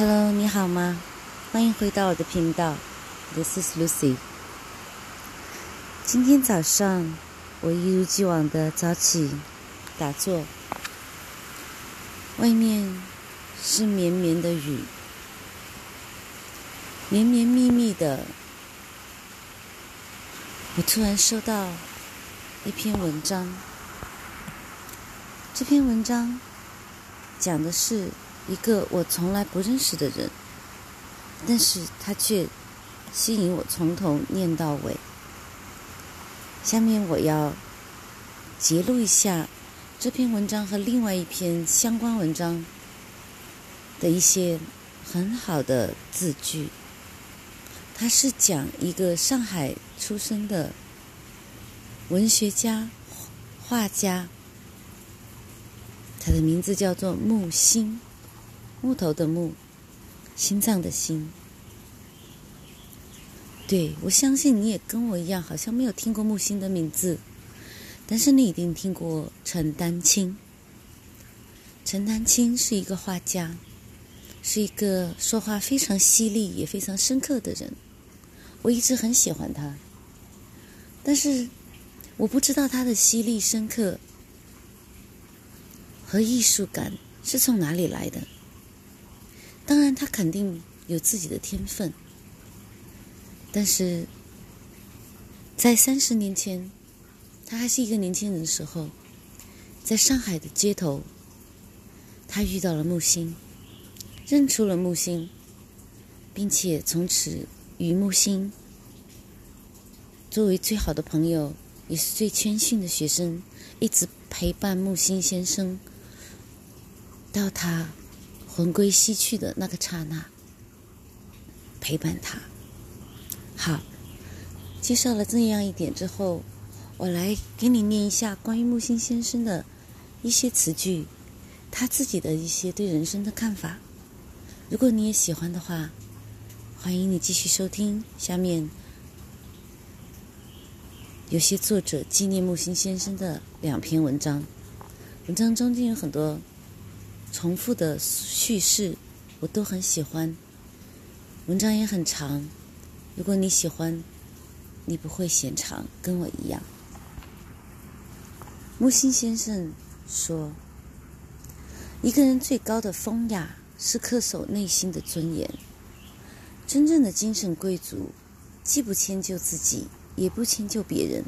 Hello，你好吗？欢迎回到我的频道，This is Lucy。今天早上我一如既往的早起打坐，外面是绵绵的雨，绵绵密密的。我突然收到一篇文章，这篇文章讲的是。一个我从来不认识的人，但是他却吸引我从头念到尾。下面我要揭露一下这篇文章和另外一篇相关文章的一些很好的字句。他是讲一个上海出生的文学家、画家，他的名字叫做木心。木头的木，心脏的心。对，我相信你也跟我一样，好像没有听过木心的名字，但是你一定听过陈丹青。陈丹青是一个画家，是一个说话非常犀利也非常深刻的人。我一直很喜欢他，但是我不知道他的犀利、深刻和艺术感是从哪里来的。当然，他肯定有自己的天分，但是在三十年前，他还是一个年轻人的时候，在上海的街头，他遇到了木心，认出了木心，并且从此与木心作为最好的朋友，也是最谦逊的学生，一直陪伴木心先生到他。魂归西去的那个刹那，陪伴他。好，介绍了这样一点之后，我来给你念一下关于木心先生的一些词句，他自己的一些对人生的看法。如果你也喜欢的话，欢迎你继续收听下面有些作者纪念木心先生的两篇文章。文章中间有很多。重复的叙事，我都很喜欢。文章也很长，如果你喜欢，你不会嫌长，跟我一样。木心先生说：“一个人最高的风雅是恪守内心的尊严。真正的精神贵族，既不迁就自己，也不迁就别人，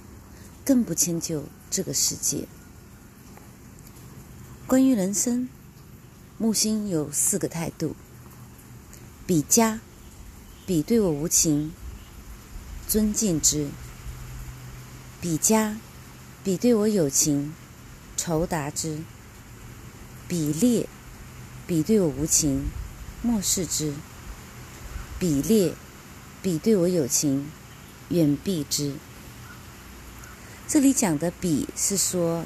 更不迁就这个世界。关于人生。”木心有四个态度：比加，比对我无情，尊敬之；比加，比对我有情，酬答之；比劣，比对我无情，漠视之；比劣，比对我有情，远避之。这里讲的“比”是说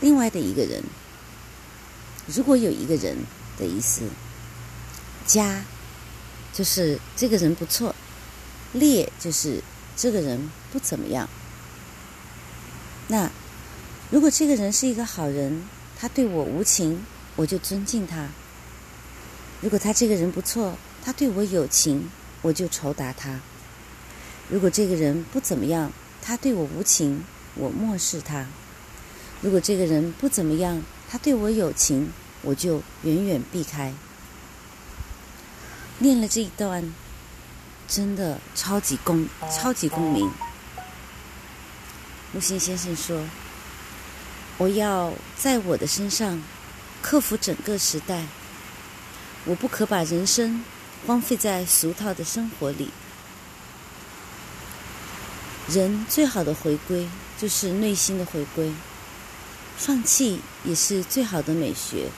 另外的一个人。如果有一个人的意思，加就是这个人不错，劣就是这个人不怎么样。那如果这个人是一个好人，他对我无情，我就尊敬他；如果他这个人不错，他对我有情，我就酬答他；如果这个人不怎么样，他对我无情，我漠视他；如果这个人不怎么样，他对我有情，我就远远避开。念了这一段，真的超级共超级共鸣。木心先生说：“我要在我的身上克服整个时代，我不可把人生荒废在俗套的生活里。人最好的回归就是内心的回归。”放弃也是最好的美学。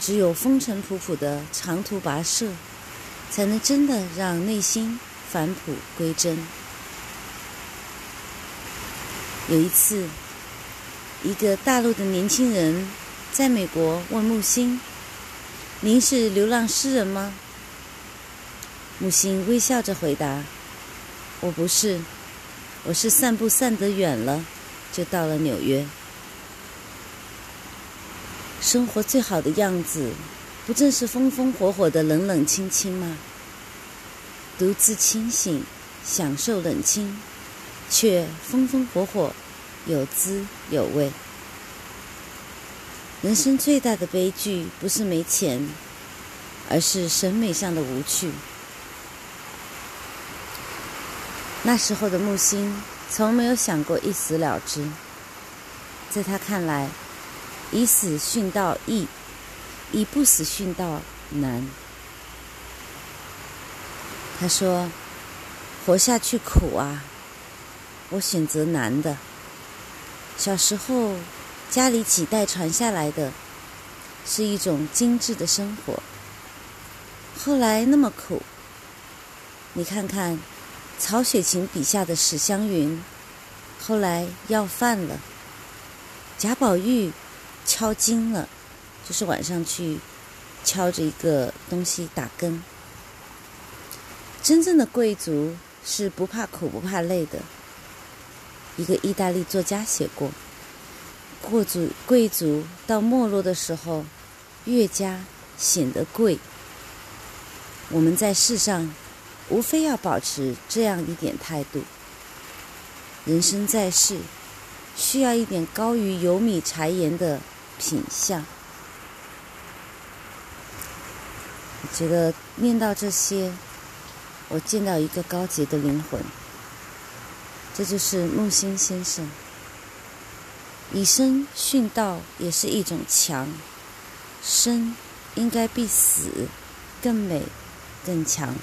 只有风尘仆仆的长途跋涉，才能真的让内心返璞归真。有一次，一个大陆的年轻人在美国问木心：“您是流浪诗人吗？”木心微笑着回答：“我不是，我是散步散得远了，就到了纽约。”生活最好的样子，不正是风风火火的冷冷清清吗？独自清醒，享受冷清，却风风火火，有滋有味。人生最大的悲剧，不是没钱，而是审美上的无趣。那时候的木星，从没有想过一死了之。在他看来，以死殉道易，以不死殉道难。他说：“活下去苦啊，我选择难的。小时候家里几代传下来的，是一种精致的生活。后来那么苦，你看看曹雪芹笔下的史湘云，后来要饭了；贾宝玉敲金了，就是晚上去敲着一个东西打更。”真正的贵族是不怕苦不怕累的。一个意大利作家写过：“贵族贵族到没落的时候，越加显得贵。”我们在世上，无非要保持这样一点态度。人生在世，需要一点高于油米柴盐的品相。我觉得念到这些。我见到一个高洁的灵魂，这就是木心先生。以身殉道也是一种强，生应该比死更美、更强。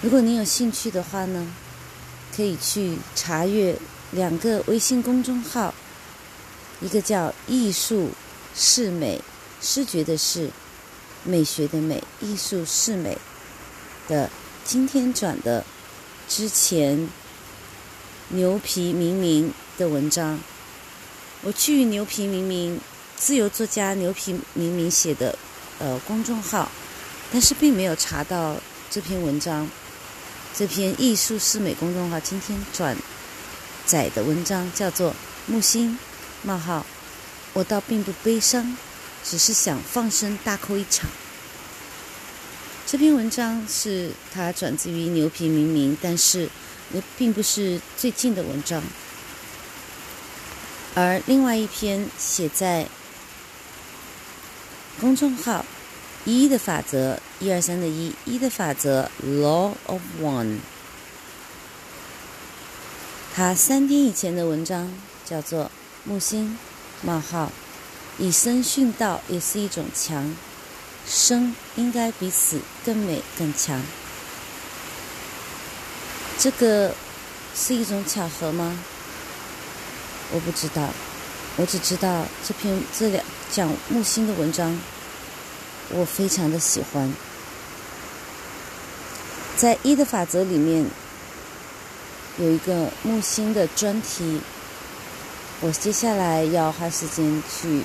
如果您有兴趣的话呢，可以去查阅两个微信公众号，一个叫“艺术是美”，视觉的视，美学的美，艺术是美。的今天转的之前牛皮明明的文章，我去牛皮明明自由作家牛皮明明写的呃公众号，但是并没有查到这篇文章。这篇艺术是美公众号今天转载的文章叫做木星冒号，我倒并不悲伤，只是想放声大哭一场。这篇文章是他转自于牛皮明明，但是也并不是最近的文章。而另外一篇写在公众号“一的法则”一二三的一一的法则 （Law of One）。他三天以前的文章叫做“木星冒号以身殉道也是一种强”。生应该比死更美更强，这个是一种巧合吗？我不知道，我只知道这篇这两讲木星的文章，我非常的喜欢。在一的法则里面有一个木星的专题，我接下来要花时间去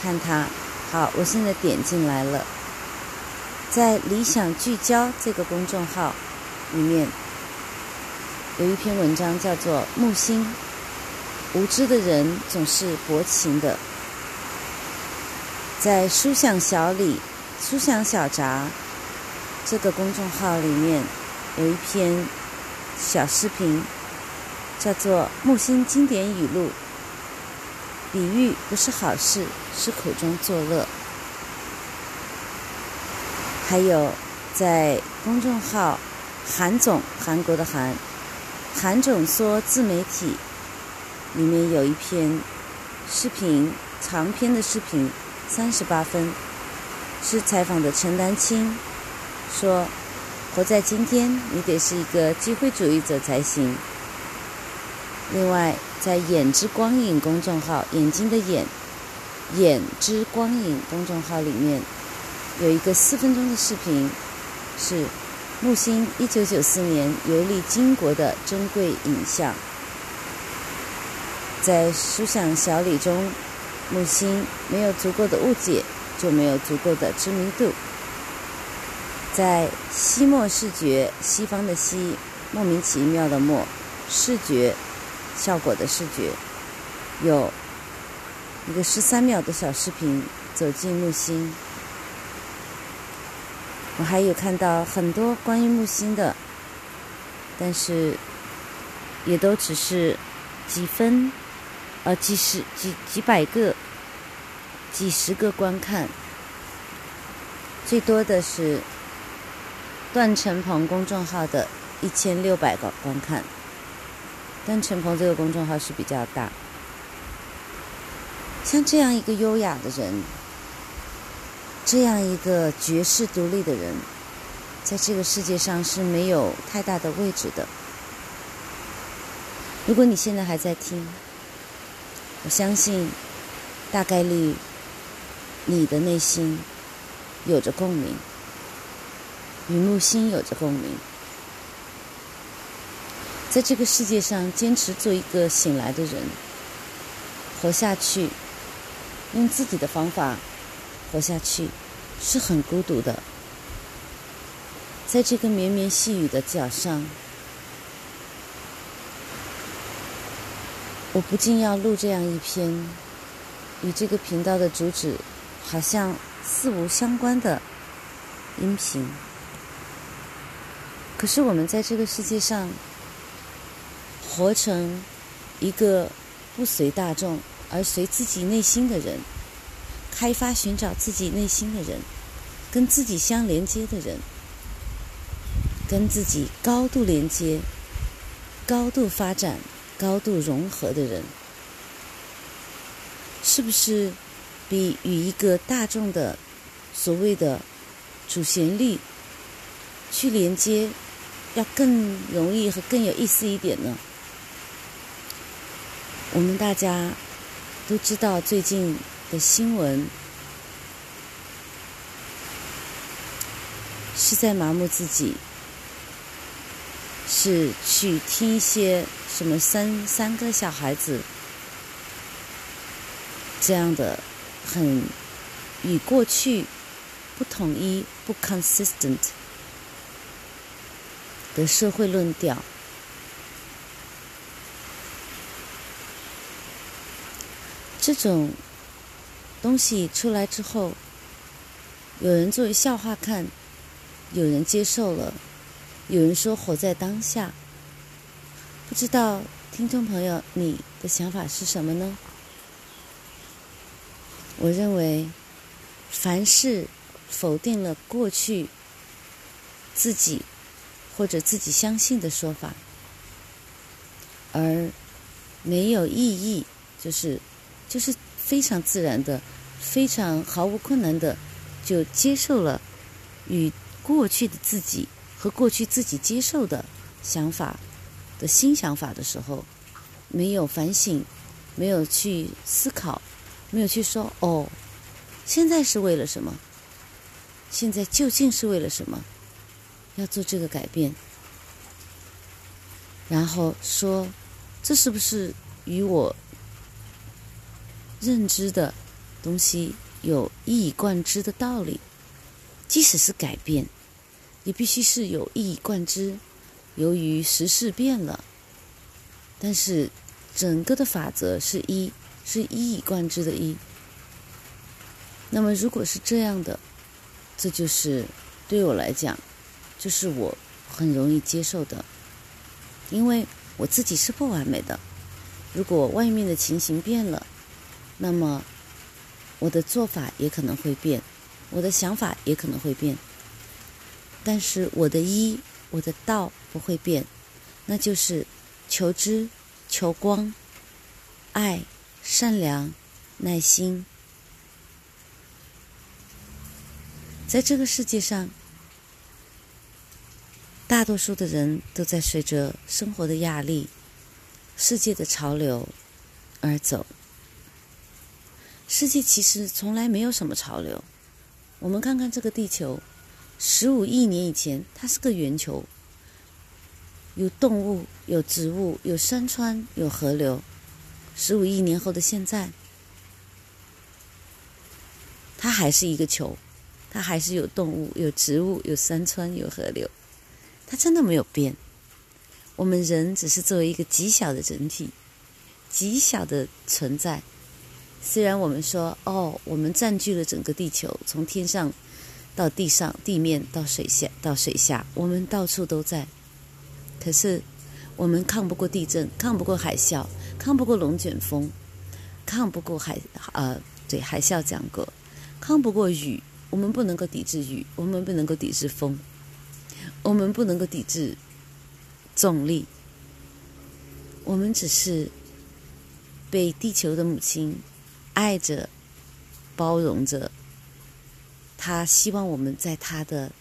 看它。好，我现在点进来了，在理想聚焦这个公众号里面，有一篇文章叫做《木星》，无知的人总是薄情的。在书香小李、书香小札这个公众号里面，有一篇小视频，叫做《木星经典语录》。比喻不是好事，是苦中作乐。还有在公众号“韩总”韩国的韩韩总说自媒体里面有一篇视频，长篇的视频，三十八分，是采访的陈丹青，说活在今天，你得是一个机会主义者才行。另外。在“眼之光影”公众号，眼睛的“眼”，“眼之光影”公众号里面有一个四分钟的视频，是木星一九九四年游历金国的珍贵影像。在书想小李中，木星没有足够的误解，就没有足够的知名度。在西莫视觉，西方的西，莫名其妙的莫视觉。效果的视觉有一个十三秒的小视频，走进木星。我还有看到很多关于木星的，但是也都只是几分，呃，几十、几几百个、几十个观看，最多的是段成鹏公众号的一千六百个观看。但陈鹏这个公众号是比较大，像这样一个优雅的人。这样一个绝世独立的人，在这个世界上是没有太大的位置的。如果你现在还在听，我相信大概率你的内心有着共鸣，与木星有着共鸣。在这个世界上，坚持做一个醒来的人，活下去，用自己的方法。活下去是很孤独的，在这个绵绵细雨的脚上，我不禁要录这样一篇与这个频道的主旨好像似无相关的音频。可是我们在这个世界上活成一个不随大众而随自己内心的人。开发寻找自己内心的人，跟自己相连接的人，跟自己高度连接、高度发展、高度融合的人，是不是比与一个大众的所谓的主旋律去连接要更容易和更有意思一点呢？我们大家都知道最近。的新闻是在麻木自己，是去听一些什么三三个小孩子这样的很与过去不统一、不 consistent 的社会论调，这种。东西出来之后，有人作为笑话看，有人接受了，有人说活在当下。不知道听众朋友你的想法是什么呢？我认为，凡是否定了过去自己或者自己相信的说法，而没有意义，就是就是。非常自然的，非常毫无困难的，就接受了与过去的自己和过去自己接受的想法的新想法的时候，没有反省，没有去思考，没有去说哦，现在是为了什么？现在究竟是为了什么？要做这个改变，然后说，这是不是与我？认知的东西有一以贯之的道理，即使是改变，也必须是有一以贯之。由于时事变了，但是整个的法则是一，是一以贯之的“一”。那么，如果是这样的，这就是对我来讲，就是我很容易接受的，因为我自己是不完美的。如果外面的情形变了，那么，我的做法也可能会变，我的想法也可能会变，但是我的一，我的道不会变，那就是求知、求光、爱、善良、耐心。在这个世界上，大多数的人都在随着生活的压力、世界的潮流而走。世界其实从来没有什么潮流。我们看看这个地球，十五亿年以前它是个圆球，有动物、有植物、有山川、有河流。十五亿年后的现在，它还是一个球，它还是有动物、有植物、有山川、有河流，它真的没有变。我们人只是作为一个极小的整体，极小的存在。虽然我们说哦，我们占据了整个地球，从天上到地上、地面到水下到水下，我们到处都在。可是我们抗不过地震，抗不过海啸，抗不过龙卷风，抗不过海呃，对海啸讲过，抗不过雨。我们不能够抵制雨，我们不能够抵制风，我们不能够抵制重力。我们只是被地球的母亲爱着、包容着。他希望我们在他的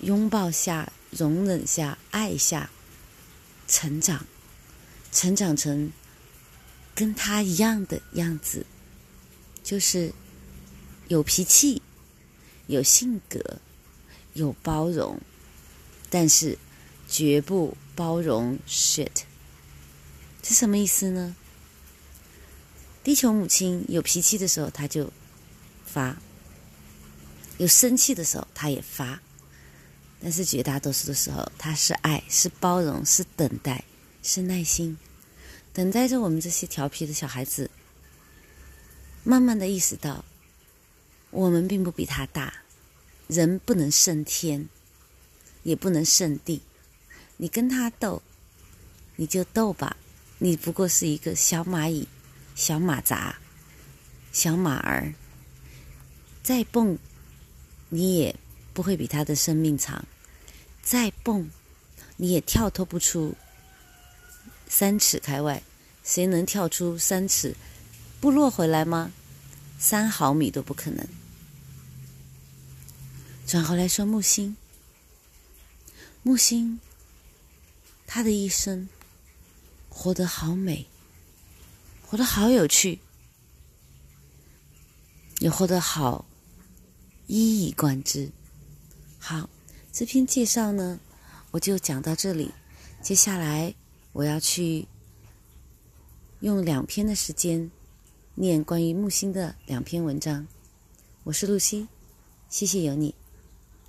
拥抱下、容忍下、爱下成长，成长成跟他一样的样子，就是有脾气、有性格、有包容，但是绝不。包容 shit，是什么意思呢？地球母亲有脾气的时候，他就发；有生气的时候，他也发。但是绝大多数的时候，他是爱，是包容，是等待，是耐心，等待着我们这些调皮的小孩子，慢慢的意识到，我们并不比他大，人不能胜天，也不能胜地。你跟他斗，你就斗吧，你不过是一个小蚂蚁、小马扎、小马儿，再蹦，你也不会比他的生命长；再蹦，你也跳脱不出三尺开外。谁能跳出三尺不落回来吗？三毫米都不可能。转回来说木星，木星。他的一生活得好美，活得好有趣，也活得好一以贯之。好，这篇介绍呢，我就讲到这里。接下来我要去用两篇的时间念关于木星的两篇文章。我是露西，谢谢有你。